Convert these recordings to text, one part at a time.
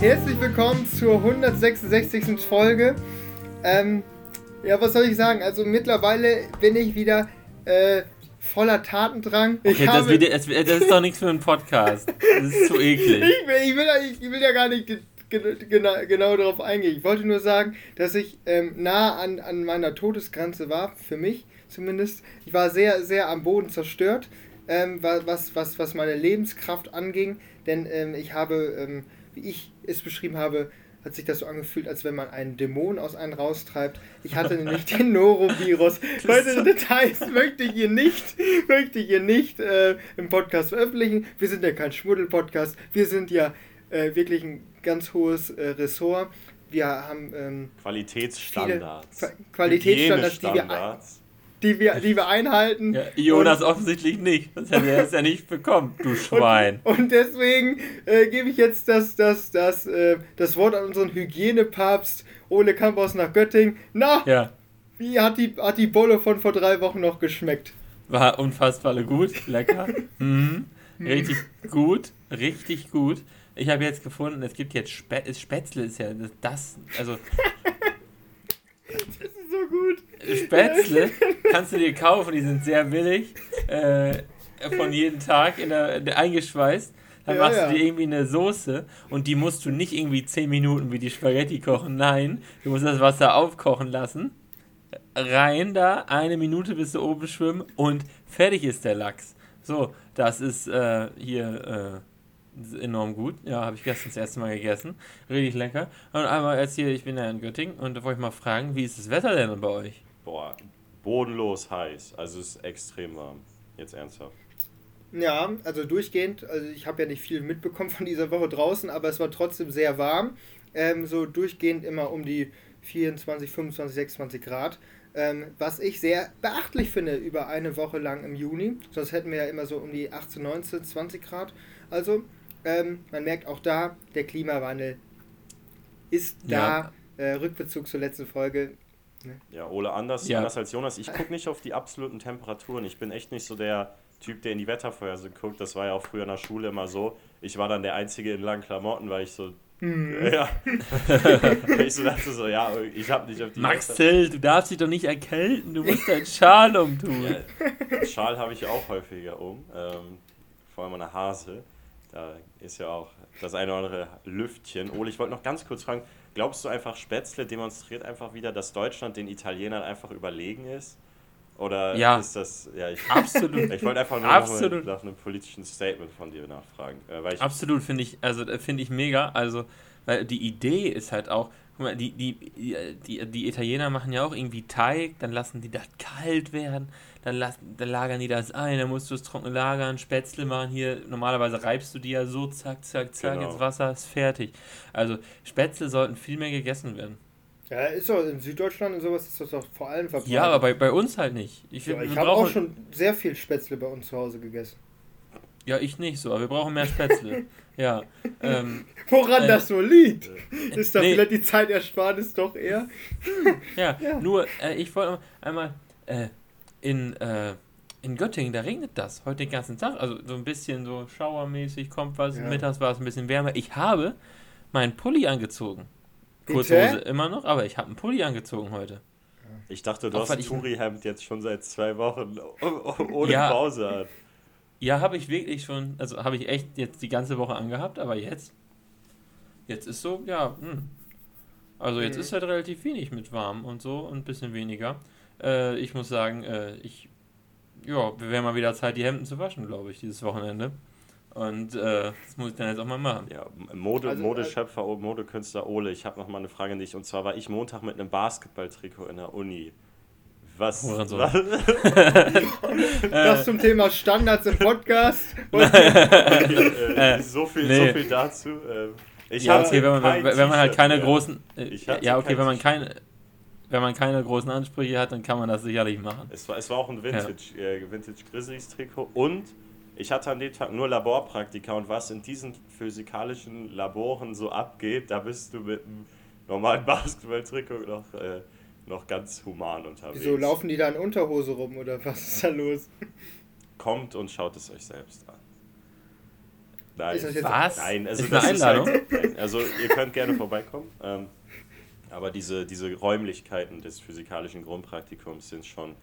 herzlich willkommen zur 166. Folge. Ähm, ja, was soll ich sagen? Also mittlerweile bin ich wieder äh, voller Tatendrang. Okay, das, habe, wird, das, das ist doch nichts für einen Podcast. Das ist zu eklig. ich, will, ich, will, ich will ja gar nicht ge- ge- genau, genau darauf eingehen. Ich wollte nur sagen, dass ich ähm, nah an, an meiner Todesgrenze war, für mich zumindest. Ich war sehr, sehr am Boden zerstört, ähm, wa- was, was, was meine Lebenskraft anging. Denn ähm, ich habe, ähm, wie ich es beschrieben habe, hat sich das so angefühlt, als wenn man einen Dämon aus einem raustreibt. Ich hatte nämlich den Norovirus. Weitere Details möchte ich hier nicht, möchte ich hier nicht äh, im Podcast veröffentlichen. Wir sind ja kein Schmuddel-Podcast. Wir sind ja äh, wirklich ein ganz hohes äh, Ressort. Wir haben ähm, Qualitätsstandards. Qua- Qualitätsstandards, die wir. Die, wir, die wir einhalten. Ja, Jonas offensichtlich nicht. Sonst hätte er es ja nicht bekommen, du Schwein. Und, und deswegen äh, gebe ich jetzt das, das, das, äh, das Wort an unseren Hygienepapst Ole Kamphaus nach Göttingen. Na, Ja, wie hat die, hat die Bolle von vor drei Wochen noch geschmeckt? war unfassbar gut, lecker. Mhm. Richtig gut, richtig gut. Ich habe jetzt gefunden, es gibt jetzt Spä Spätzle, ist ja das- das, also Das ist so gut. Spätzle kannst du dir kaufen, die sind sehr billig, äh, von jedem Tag in der, der eingeschweißt. Dann Ja, machst du dir irgendwie eine Soße und die musst du nicht irgendwie 10 Minuten wie die Spaghetti kochen. Nein, du musst das Wasser aufkochen lassen. Rein da, eine Minute bis du oben schwimmen und fertig ist der Lachs. So, das ist äh, hier äh, enorm gut. Ja, habe ich gestern das erste Mal gegessen. Richtig lecker. Und einmal jetzt hier, ich bin ja in Göttingen und da wollte ich mal fragen, wie ist das Wetter denn bei euch? Boah, bodenlos heiß. Also es ist extrem warm. Jetzt ernsthaft. Ja, also durchgehend. Also ich habe ja nicht viel mitbekommen von dieser Woche draußen, aber es war trotzdem sehr warm. Ähm, so durchgehend immer um die 24, 25, 26 Grad. Ähm, was ich sehr beachtlich finde über eine Woche lang im Juni. Sonst hätten wir ja immer so um die 18, 19, 20 Grad. Also ähm, man merkt auch da, der Klimawandel ist da. Äh, Rückbezug zur letzten Folge. Ja, Ole, anders, Ja. anders als Jonas. Ich gucke nicht auf die absoluten Temperaturen. Ich bin echt nicht so der Typ, der in die Wettervorhersage guckt. Das war ja auch früher in der Schule immer so. Ich war dann der Einzige in langen Klamotten, weil ich so. Ja. ich so dachte so, ja, ich habe nicht auf die Max Wetter- Till, du darfst dich doch nicht erkälten, du musst deinen Schal umtun. Ja, Schal habe ich auch häufiger um. Ähm, vor allem an der Hase. Da ist ja auch das eine oder andere Lüftchen. Ole, ich wollte noch ganz kurz fragen, glaubst du einfach, Spätzle demonstriert einfach wieder, dass Deutschland den Italienern einfach überlegen ist? Oder Ja. ist das, ja, ich, Absolut. ich wollte einfach nur Absolut. noch mal nach einem politischen Statement von dir nachfragen. Äh, Absolut finde ich, also äh, finde ich mega. Also, weil die Idee ist halt auch, die, die, die, die Italiener machen ja auch irgendwie Teig, dann lassen die das kalt werden, dann, lassen, dann lagern die das ein, dann musst du es trocken lagern, Spätzle machen hier, normalerweise reibst du die ja so, zack, zack, zack, Genau. ins Wasser, ist fertig. Also Spätzle sollten viel mehr gegessen werden. Ja, ist doch in Süddeutschland und sowas ist das doch vor allem verbreitet. Ja, aber bei, bei uns halt nicht. Ich, Ja, ich habe auch schon sehr viel Spätzle bei uns zu Hause gegessen. Ja, ich nicht so, aber wir brauchen mehr Spätzle. ja. Ähm, Woran Äh, das so liegt? Ist da nee. vielleicht die Zeitersparnis doch eher? Ja, Ja. nur, äh, ich wollte einmal, äh, in, äh, in Göttingen, da regnet das heute den ganzen Tag. Also so ein bisschen so schauermäßig kommt was. Ja. Mittags war es ein bisschen wärmer. Ich habe meinen Pulli angezogen. Bitte? Kurzhose immer noch, aber ich habe einen Pulli angezogen heute. ich dachte, du Auch hast ein Touri-Hemd jetzt schon seit zwei Wochen ohne Ja. Pause an. Ja, habe ich wirklich schon, also habe ich echt jetzt die ganze Woche angehabt, aber jetzt, jetzt ist so, ja, hm. Also jetzt Mhm. ist halt relativ wenig mit warm und so und ein bisschen weniger. Äh, ich muss sagen, äh, ich, ja, wir werden mal wieder Zeit, die Hemden zu waschen, glaube ich, dieses Wochenende. Und äh, das muss ich dann jetzt auch mal machen. Ja, Mode, Also, Modeschöpfer, Modekünstler Ole, ich habe noch mal eine Frage an dich. Und zwar war ich Montag mit einem Basketballtrikot in der Uni. Was? Hurensohn. was Das zum Thema Standards im Podcast. Und äh, so, viel, nee. so viel dazu. Ähm, ich ja, okay, wenn man, wenn, man halt keine großen, äh, Ich hatte ja, okay, wenn man keine, wenn man keine großen Ansprüche hat, dann kann man das sicherlich machen. Es war, es war auch ein Vintage, äh, Vintage Grizzlies Trikot und ich hatte an dem Tag nur Laborpraktika und was in diesen physikalischen Laboren so abgeht, da bist du mit einem normalen Basketballtrikot noch, äh, noch ganz human unterwegs. Wieso laufen die da in Unterhose rum oder was ist da los? Kommt und schaut es euch selbst an. Nein, Ist das jetzt- Was? nein, also Ist das ist halt, also ihr könnt gerne vorbeikommen. Ähm, aber diese, diese Räumlichkeiten des physikalischen Grundpraktikums sind schon,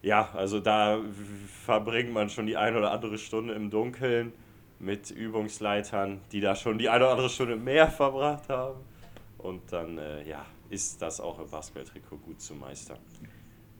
ja, also da verbringt man schon die eine oder andere Stunde im Dunkeln mit Übungsleitern, die da schon die eine oder andere Stunde mehr verbracht haben. Und dann, äh, ja, ist das auch im Basketballtrikot gut zu meistern.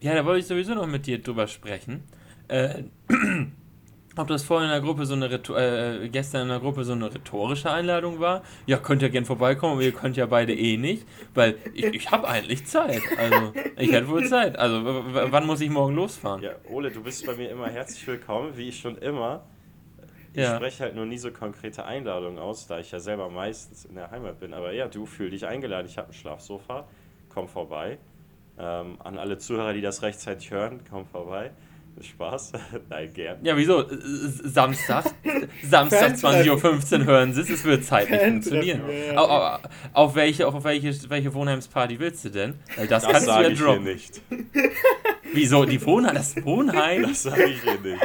Ja, da wollte ich sowieso noch mit dir drüber sprechen. Äh, ob das vorhin in der Gruppe so eine äh, gestern in der Gruppe so eine rhetorische Einladung war. Ja, könnt ihr gern vorbeikommen, aber ihr könnt ja beide eh nicht, weil ich, ich habe eigentlich Zeit. Also, ich hätte wohl Zeit. Also, wann muss ich morgen losfahren? Ja, Ole, du bist bei mir immer herzlich willkommen, wie ich schon immer. Ich Ja. spreche halt nur nie so konkrete Einladungen aus, da ich ja selber meistens in der Heimat bin. Aber ja, du fühl dich eingeladen. Ich habe ein Schlafsofa. Komm vorbei. Ähm, an alle Zuhörer, die das rechtzeitig hören, komm vorbei. Spaß. Nein, gern. Ja, wieso? Samstag, Samstag Fantreffen. 20.15 Uhr hören sie es, es wird zeitlich funktionieren. ja, ja. Au- au- Auf welche, auf welche, welche Wohnheimsparty willst du denn? Das, Das kannst du sage ja ich hier droppen. nicht. Wieso? Die Wohnheim, das Wohnheim? Das sage ich hier nicht.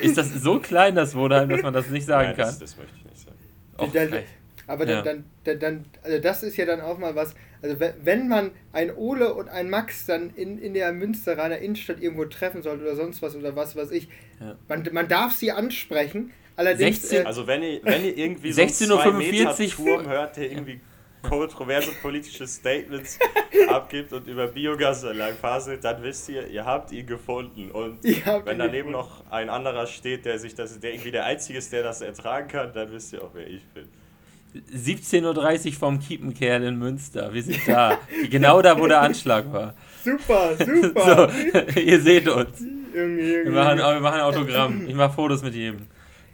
Ist das so klein, das Wohnheim, dass man das nicht sagen Nein, kann? das, das möchte ich nicht sagen. Och, Dann-. Aber Ja. dann, dann, dann, dann, also das ist ja dann auch mal was, also we- wenn man ein Ole und ein Max dann in, in der Münsteraner Innenstadt irgendwo treffen sollte oder sonst was oder was weiß ich, Ja. man, man darf sie ansprechen, allerdings... 16 äh, Also wenn ihr, wenn ihr irgendwie so einen 16.45 2 Meter Turm hört, der irgendwie kontroverse politische Statements abgibt und über Biogasanlagen faselt, dann wisst ihr, ihr habt ihn gefunden. Und wenn daneben gefunden. noch ein anderer steht, der sich das, der irgendwie der Einzige ist, der das ertragen kann, dann wisst ihr auch, wer ich bin. 17.30 Uhr vom Kiepenkerl in Münster. Wir sind da. Genau da, wo der Anschlag war. Super, super. So, ihr seht uns. Wir machen, wir machen Autogramm. Ich mache Fotos mit jedem.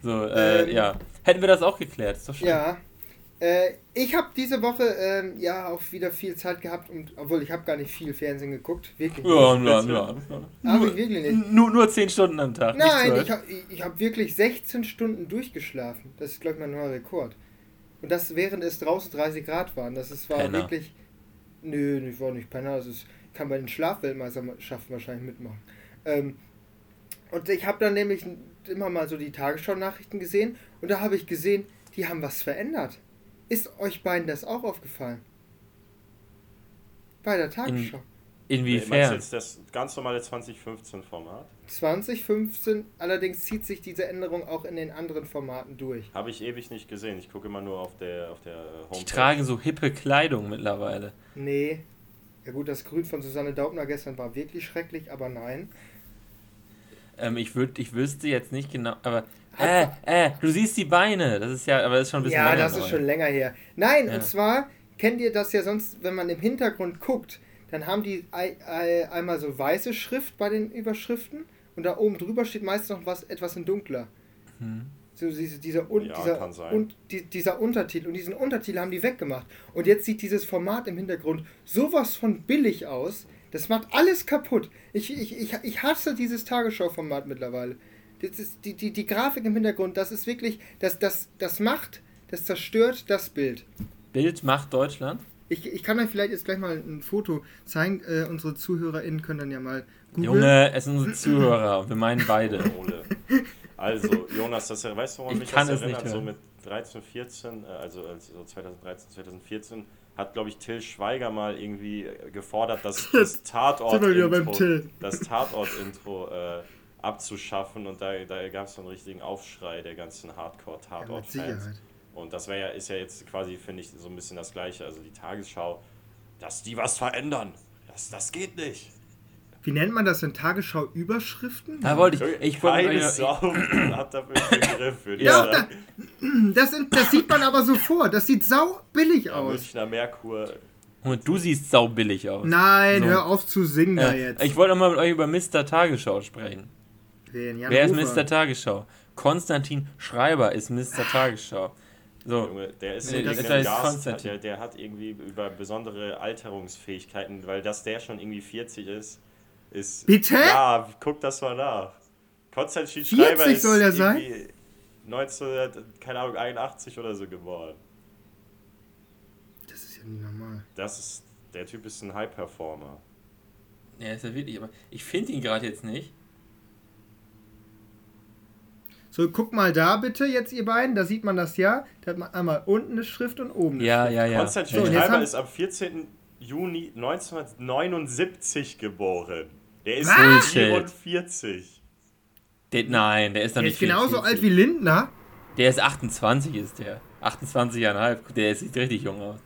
So, äh, Ähm, ja. Hätten wir das auch geklärt. Ist doch schön. Ja. Äh, ich habe diese Woche ähm, ja auch wieder viel Zeit gehabt, und, obwohl ich habe gar nicht viel Fernsehen geguckt, wirklich Ja, ja, ja. Ich wirklich nicht. Nur, nur 10 Stunden am Tag. Nein, 12. ich habe ich hab wirklich 16 Stunden durchgeschlafen. Das ist, glaube ich, mein neuer Rekord. Und das während es draußen 30 Grad waren. Das ist, war Penner. wirklich. Nö, ich war nicht Penner. Das ist, kann bei den Schlafweltmeisterschaften wahrscheinlich mitmachen. Ähm, und ich habe dann nämlich immer mal so die Tagesschau-Nachrichten gesehen und da habe ich gesehen, die haben was verändert. Ist euch beiden das auch aufgefallen? Bei der Tagesschau. Meinst Inwiefern? du jetzt das ganz normale 2015-Format? 2015, allerdings zieht sich diese Änderung auch in den anderen Formaten durch. Habe ich ewig nicht gesehen. Ich gucke immer nur auf der, auf der äh, Homepage. Die tragen so hippe Kleidung mittlerweile. Nee. Ja gut, das Grün von Susanne Daubner gestern war wirklich schrecklich, aber nein. Ähm, ich, würd, ich wüsste jetzt nicht genau, aber. Äh, äh, du siehst die Beine. Das ist ja, aber das ist schon ein bisschen Ja, länger das ist neu. schon länger her. Nein, Ja. und zwar kennt ihr das ja sonst, wenn man im Hintergrund guckt, dann haben die ei- ei- einmal so weiße Schrift bei den Überschriften und da oben drüber steht meist noch was etwas in dunkler. Hm. So diese, dieser, un, Ja, dieser, kann sein. und die, dieser Untertitel. Und diesen Untertitel haben die weggemacht. Und jetzt sieht dieses Format im Hintergrund sowas von billig aus. Das macht alles kaputt. Ich, ich, ich, ich hasse dieses Tagesschau-Format mittlerweile. Das ist die, die, die Grafik im Hintergrund, das ist wirklich, das, das, das macht, das zerstört das Bild. Bild macht Deutschland. Ich, ich kann euch vielleicht jetzt gleich mal ein Foto zeigen. Äh, unsere ZuhörerInnen können dann ja mal googeln. Junge, es sind unsere Zuhörer und wir meinen beide. Ole. Also, Jonas, das, weißt du, woran Ich mich kann das es nicht erinnert? So hören. mit 13, 14, äh, also also 2013, 2014, hat, glaube ich, Till Schweiger mal irgendwie äh, gefordert, dass das Tatort-Intro das Tatort-Intro äh, abzuschaffen und da, da gab es so einen richtigen Aufschrei der ganzen Hardcore-Tatort-Fans. Und das wäre ja, ist ja jetzt quasi, finde ich, so ein bisschen das Gleiche. Also die Tagesschau, dass die was verändern, das, das geht nicht. Wie nennt man das denn? Tagesschau-Überschriften? Da wollte ich. Ich wollte Keine Sau hat dafür einen Begriff, würde Ja, sagen. Das, sind- das sieht man aber sofort. Das sieht sau billig Ja, aus. Münchner Merkur. Und du siehst saubillig aus. Nein, So. hör auf zu singen da Äh, jetzt. ich wollte noch mal mit euch über Mr. Tagesschau sprechen. Wen? Wer ist Hofer. Mr. Tagesschau? Konstantin Schreiber ist Mr. Tagesschau. So, Junge, der ist Nee, das heißt Gast, Konstantin. der, der hat irgendwie über besondere Alterungsfähigkeiten, weil dass der schon irgendwie 40 ist, ist. Bitte? Ja, guck das mal nach. Konstantin 40 Schreiber ist soll der sein? irgendwie 19, keine Ahnung, 81 oder so geboren. Das ist ja nicht normal. Das ist, der Typ ist ein High-Performer. ja, ist ja wirklich, aber ich finde ihn gerade jetzt nicht. So, guck mal da bitte jetzt, ihr beiden, da sieht man das ja. Da hat man einmal unten eine Schrift und oben eine Ja, Schrift. ja, ja. Konstantin jetzt Schreiber ist am 14. Juni 1979 geboren. Der ist Was? 44. Der, nein, der ist noch Der nicht ist genauso 44. alt wie Lindner. Der ist 28, ist der. 28,5. Der sieht richtig jung aus.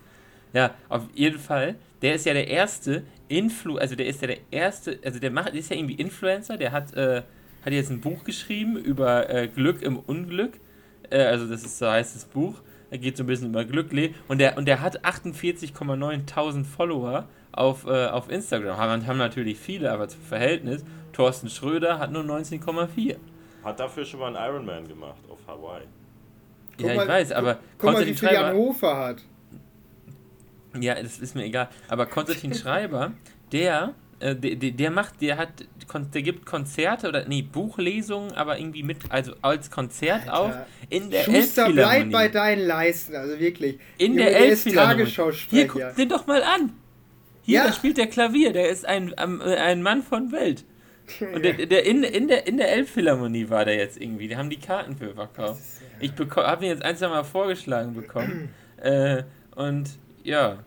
Ja, auf jeden Fall. Der ist ja der erste Influ, also der ist ja der erste, also der macht, ist ja irgendwie Influencer, der hat, äh, hat jetzt ein Buch geschrieben über äh, Glück im Unglück. Äh, also das ist so heißt das Buch. Er geht so ein bisschen über Glück le- und der und der hat 48,9 tausend Follower auf, äh, auf Instagram. Haben, haben natürlich viele, aber zum Verhältnis. Thorsten Schröder hat nur 19,4. Hat dafür schon mal einen Ironman gemacht auf Hawaii. Guck Ja, ich mal- weiß, aber Guck mal, wie viel Schreiber. Jan Hofer hat. Ja, das ist mir egal. Aber Konstantin Schreiber, der, äh, der, der macht, der hat, der gibt Konzerte oder nee, Buchlesungen, aber irgendwie mit, also als Konzert Alter. auch in der Schuster, bleib bei deinen Leisten, also wirklich. In Junge, der der ist Elbphilharmonie. Hier, guck den doch mal an. Hier, Ja. da spielt der Klavier, der ist ein, äh, ein Mann von Welt. Und der, der in, in der, in der Elbphilharmonie war der jetzt irgendwie. Die haben die Karten für verkauft. Ich habe ihn jetzt ein, zwei Mal vorgeschlagen bekommen. äh, und ja.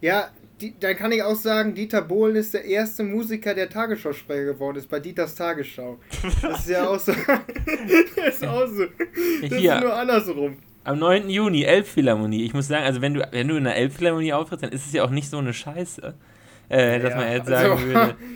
Ja, die, dann kann ich auch sagen, Dieter Bohlen ist der erste Musiker, der Tagesschausprecher geworden ist, bei Dieters Tagesschau. Das ist ja auch so. das ist auch so. Das Hier. ist nur andersrum. Am 9. Juni, Elbphilharmonie. Ich muss sagen, also wenn du, wenn du in der Elbphilharmonie auftrittst, dann ist es ja auch nicht so eine Scheiße. Äh, dass Ja, man jetzt sagen also- würde.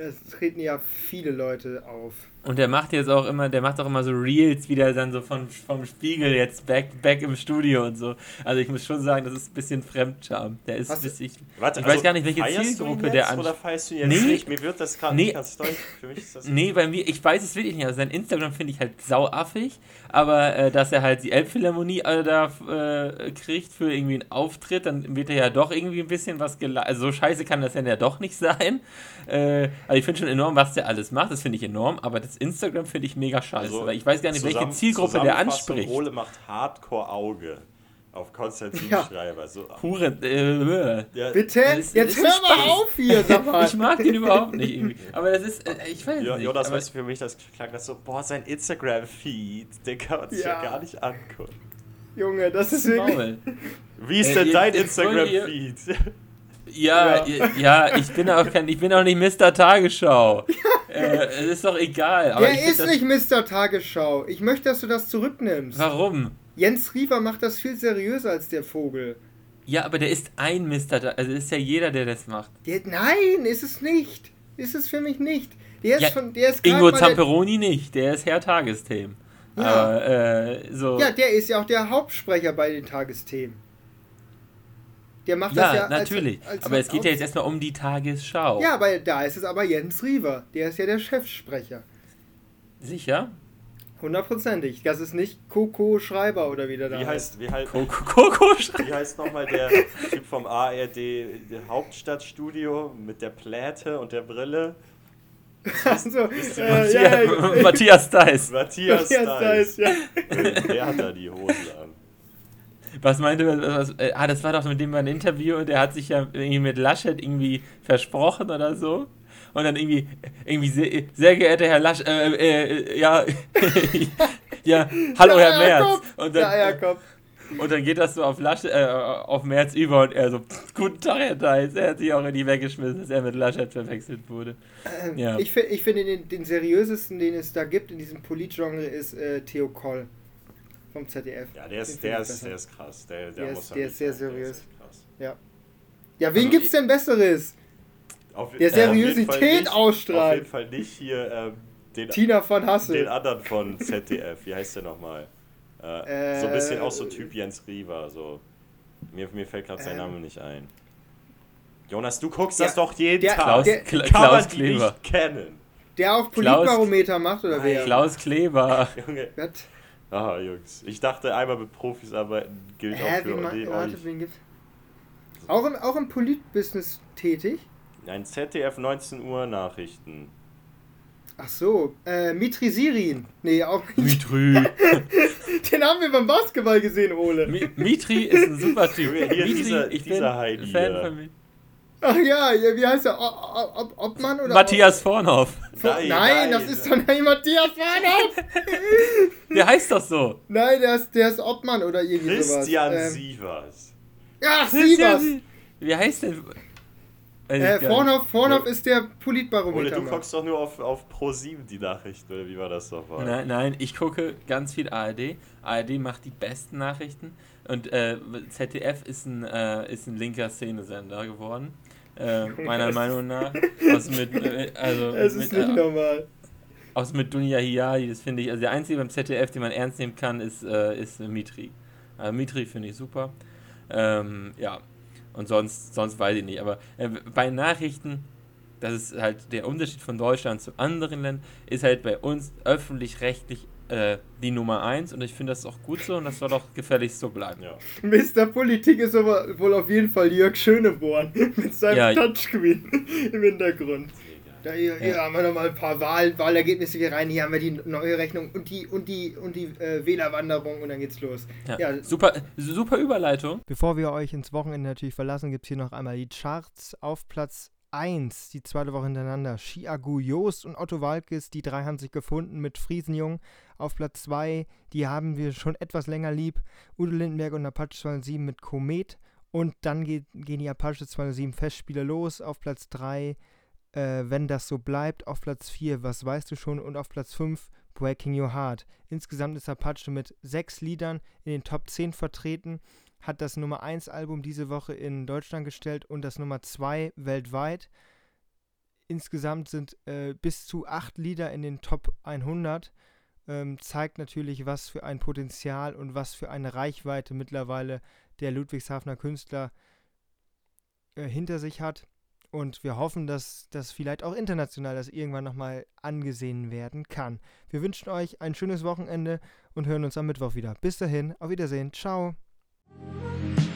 Es treten ja viele Leute auf. Und der macht jetzt auch immer, der macht auch immer so Reels wieder dann so von, vom Spiegel jetzt back, back im Studio und so. Also ich muss schon sagen, das ist ein bisschen Fremdscham. Der ist Was- bis ich, Warte, ich weiß gar nicht, welche Zielgruppe der an. Oder feierst du jetzt Nee. nicht? Mir wird das gerade Nee. nicht ganz deutlich. Für mich ist das. Nee, bei mir, ich weiß es wirklich nicht. Also sein Instagram finde ich halt sauaffig, aber äh, dass er halt die Elbphilharmonie äh, da äh, kriegt für irgendwie einen Auftritt, dann wird er ja doch irgendwie ein bisschen was gela Also so scheiße kann das ja doch nicht sein. Äh, also ich finde schon enorm, was der alles macht, das finde ich enorm, aber das Instagram finde ich mega scheiße, Also, weil ich weiß gar nicht, welche Zielgruppe der anspricht. Ole macht Hardcore-Auge auf Konstantin Ja. Schreiber. So, Huren, äh, ja, Bitte? Ist- Jetzt das hör ist mal Spaß. auf hier, sag mal. ich mag den überhaupt nicht irgendwie. Aber das ist, äh, ich weiß Jo- nicht. Jonas, weißt du, für mich das klang das so, boah, sein Instagram-Feed, den kann man sich ja. Ja. gar nicht angucken. Junge, das ist wirklich. Wie ist Äh, denn ihr- dein Instagram-Feed? Ja, ja, ja, ich bin auch kein, ich bin auch nicht Mr. Tagesschau. äh, es ist doch egal. Aber find ist nicht Mr. Tagesschau. Ich möchte, dass du das zurücknimmst. Warum? Jens Riewer macht das viel seriöser als der Vogel. Ja, aber der ist ein Mr. Ta also ist ja jeder, der das macht. Der, nein, ist es nicht. Ist es für mich nicht. Der ist Ja, von, der ist Ingo Zamperoni nicht, der ist Herr Tagesthemen. Ja. Aber äh, so. Ja, der ist ja auch der Hauptsprecher bei den Tagesthemen. Der macht Ja, das ja natürlich. Als, als aber es geht ja jetzt erstmal um die Tagesschau. Ja, aber da ist es aber Jens Riewer. Der ist ja der Chefsprecher. Sicher? Hundertprozentig. Das ist nicht Coco Schreiber oder wie der da Wie heißt, wie, halt, Coco Coco schreibt. wie heißt nochmal der Typ vom ARD der Hauptstadtstudio mit der Pläte und der Brille? Also, äh, Matthias, ja, ja, Matthias Dice. Matthias Matthias Dice. Dice, ja. Der hat da die Hosen an. Was meinte was, äh, Ah, das war doch mit dem ein Interview und der hat sich ja irgendwie mit Laschet irgendwie versprochen oder so. Und dann irgendwie, irgendwie sehr, sehr geehrter Herr Laschet, äh, äh, ja, ja, hallo Herr Merz. Und Der dann, Eierkopf. und dann geht das so auf Laschet, äh, auf Merz über und er so, guten Tag Herr Dice. Er hat sich auch in die weggeschmissen, dass er mit Laschet verwechselt wurde. Ja. Ähm, Ich, fi- ich finde, den, den seriösesten, den es da gibt in diesem Politgenre, ist äh, Theo Koll vom ZDF. Ja, der Den ist, der ist, der ist krass. Der, der, Der muss ist- man der ist sehr seriös. echt krass. Ja, wen Also gibt's ich- denn Besseres? Auf, Der äh, Seriosität nicht- ausstrahlt. Auf jeden Fall nicht hier ähm, den, Tina von den Hassel. anderen von ZDF. Wie heißt der nochmal? Äh, so ein bisschen Äh, auch so Typ Jens Riewer. So. Mir, mir fällt gerade sein Ähm. Name nicht ein. Jonas, du guckst Der- das doch jeden der- Tag. Klaus, der- Kla Kann man Klaus die Kleber. nicht kennen. Der auf Klaus- Politbarometer macht, oder wer? Klaus Kleber. Junge. Was? Ah, Jungs. Ich dachte, einmal mit Profis arbeiten gilt Hä, auch wie für ma- die warte, wen gibt's? Auch im, auch im Politbusiness tätig? Ein ZDF 19 Uhr Nachrichten. Ach so, äh, Mitri Sirin. Nee, auch nicht. Mitri. Den haben wir beim Basketball gesehen, Ole. Mi- Mitri ist ein super Typ. Mitri, dieser- ich dieser bin Heidi Fan hier. von Mi- Ach ja, wie heißt er? O- O- Ob- Obmann oder? Matthias Vornhoff. Ob- Nein, nein, das ist doch nicht Matthias Warnhoff. Der heißt doch so. Nein, der ist, der ist Obmann oder irgendwie Christian sowas. Ähm, Sievers. Ach, Sievers. Wie heißt ich Äh, nicht. Vornhoff, Vornhoff Ja. ist der Politbarometer. du guckst doch nur auf, auf Pro7 die Nachrichten, oder wie war das doch? mal? Nein, nein, ich gucke ganz viel ARD. ARD macht die besten Nachrichten. Und äh, ZDF ist ein, äh, ist ein linker Szenesender geworden. Äh, meiner Meinung nach. Aus mit, äh, also Es mit, ist nicht äh, normal. aus mit Dunja Hiali, das finde ich. Also der einzige beim ZDF, den man ernst nehmen kann, ist, äh, ist Mitri. Also Mitri finde ich super. Ähm, ja. Und sonst, sonst weiß ich nicht. Aber bei Nachrichten, das ist halt der Unterschied von Deutschland zu anderen Ländern, ist halt bei uns öffentlich-rechtlich äh, die Nummer eins und ich finde das auch gut so und das soll auch gefälligst so bleiben. Ja. Mr. Politik ist aber wohl auf jeden Fall Jörg Schöneborn mit seinem Ja. Touchscreen im Hintergrund. Da, hier, hier Ja. haben wir nochmal ein paar Wahl, Wahlergebnisse hier rein. Hier haben wir die neue Rechnung und die und die und die äh, Wählerwanderung und dann geht's los. Ja. Ja. Super, super Überleitung. Bevor wir euch ins Wochenende natürlich verlassen, gibt es hier noch einmal die Charts auf Platz 1, die zweite Woche hintereinander. Chiagu Joost und Otto Walkes, die drei haben sich gefunden mit Friesenjung. Auf Platz 2, die haben wir schon etwas länger lieb. Udo Lindenberg und Apache 207 mit Komet. Und dann geht, gehen die Apache 207 Festspiele los. Auf Platz 3, äh, wenn das so bleibt. Auf Platz 4, was weißt du schon? Und auf Platz 5, Breaking Your Heart. Insgesamt ist Apache mit sechs Liedern in den Top 10 vertreten hat das Nummer 1 Album diese Woche in Deutschland gestellt und das Nummer 2 weltweit. Insgesamt sind äh, bis zu acht Lieder in den Top 100. Ähm, zeigt natürlich, was für ein Potenzial und was für eine Reichweite mittlerweile der Ludwigshafener Künstler äh, hinter sich hat. Und wir hoffen, dass das vielleicht auch international das irgendwann nochmal angesehen werden kann. Wir wünschen euch ein schönes Wochenende und hören uns am Mittwoch wieder. Bis dahin, auf Wiedersehen, ciao. Thank you.